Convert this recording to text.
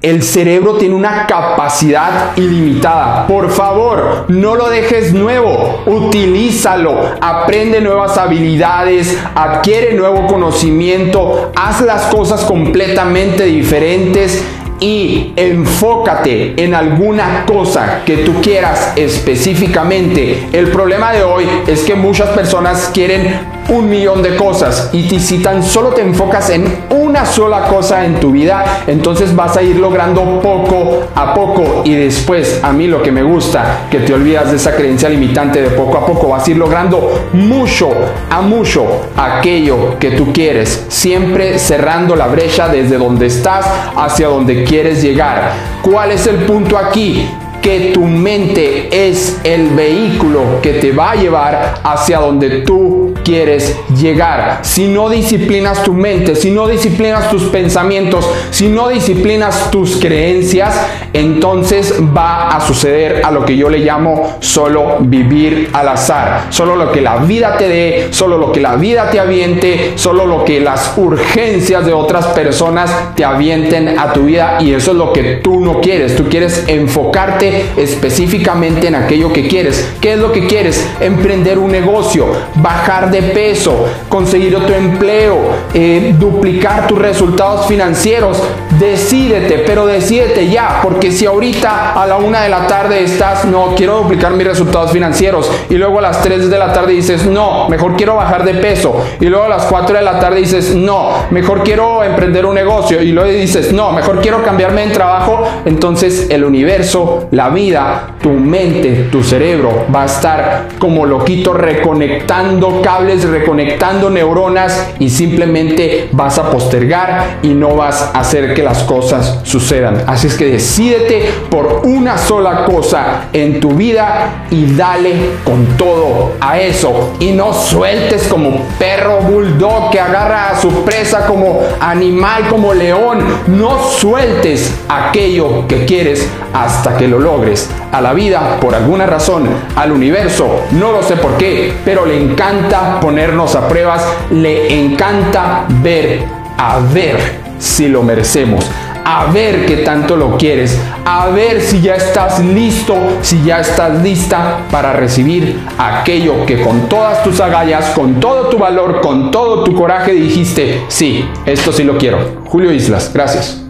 El cerebro tiene una capacidad ilimitada. Por favor, no lo dejes nuevo. Utilízalo. Aprende nuevas habilidades. Adquiere nuevo conocimiento. Haz las cosas completamente diferentes y enfócate en alguna cosa que tú quieras específicamente. El problema de hoy es que muchas personas quieren un millón de cosas y si tan solo te enfocas en una sola cosa en tu vida, entonces vas a ir logrando poco a poco y después a mí lo que me gusta, que te olvidas de esa creencia limitante de poco a poco, vas a ir logrando mucho a mucho aquello que tú quieres, siempre cerrando la brecha desde donde estás hacia donde quieres llegar. ¿Cuál es el punto aquí? que tu mente es el vehículo que te va a llevar hacia donde tú quieres llegar. Si no disciplinas tu mente, si no disciplinas tus pensamientos, si no disciplinas tus creencias, entonces va a suceder a lo que yo le llamo solo vivir al azar. Solo lo que la vida te dé, solo lo que la vida te aviente, solo lo que las urgencias de otras personas te avienten a tu vida y eso es lo que tú no quieres. Tú quieres enfocarte específicamente en aquello que quieres. ¿Qué es lo que quieres? Emprender un negocio, bajar de peso, conseguir otro empleo, eh, duplicar tus resultados financieros. Decídete, pero decídete ya, porque si ahorita a la una de la tarde estás, no, quiero duplicar mis resultados financieros, y luego a las 3 de la tarde dices, no, mejor quiero bajar de peso, y luego a las 4 de la tarde dices, no, mejor quiero emprender un negocio, y luego dices, no, mejor quiero cambiarme de trabajo, entonces el universo, la vida, tu mente, tu cerebro va a estar como loquito reconectando cables, reconectando neuronas y simplemente vas a postergar y no vas a hacer que las cosas sucedan. Así es que decídete por una sola cosa en tu vida y dale con todo a eso y no sueltes como perro bulldog que agarra a su presa como animal, como león. No sueltes aquello que quieres hasta que lo logres. A la vida, por alguna razón, al universo, no lo sé por qué, pero le encanta ponernos a pruebas, le encanta ver, a ver si lo merecemos a ver qué tanto lo quieres, a ver si ya estás listo, si ya estás lista para recibir aquello que con todas tus agallas, con todo tu valor, con todo tu coraje dijiste, sí, esto sí lo quiero. Julio Islas, gracias.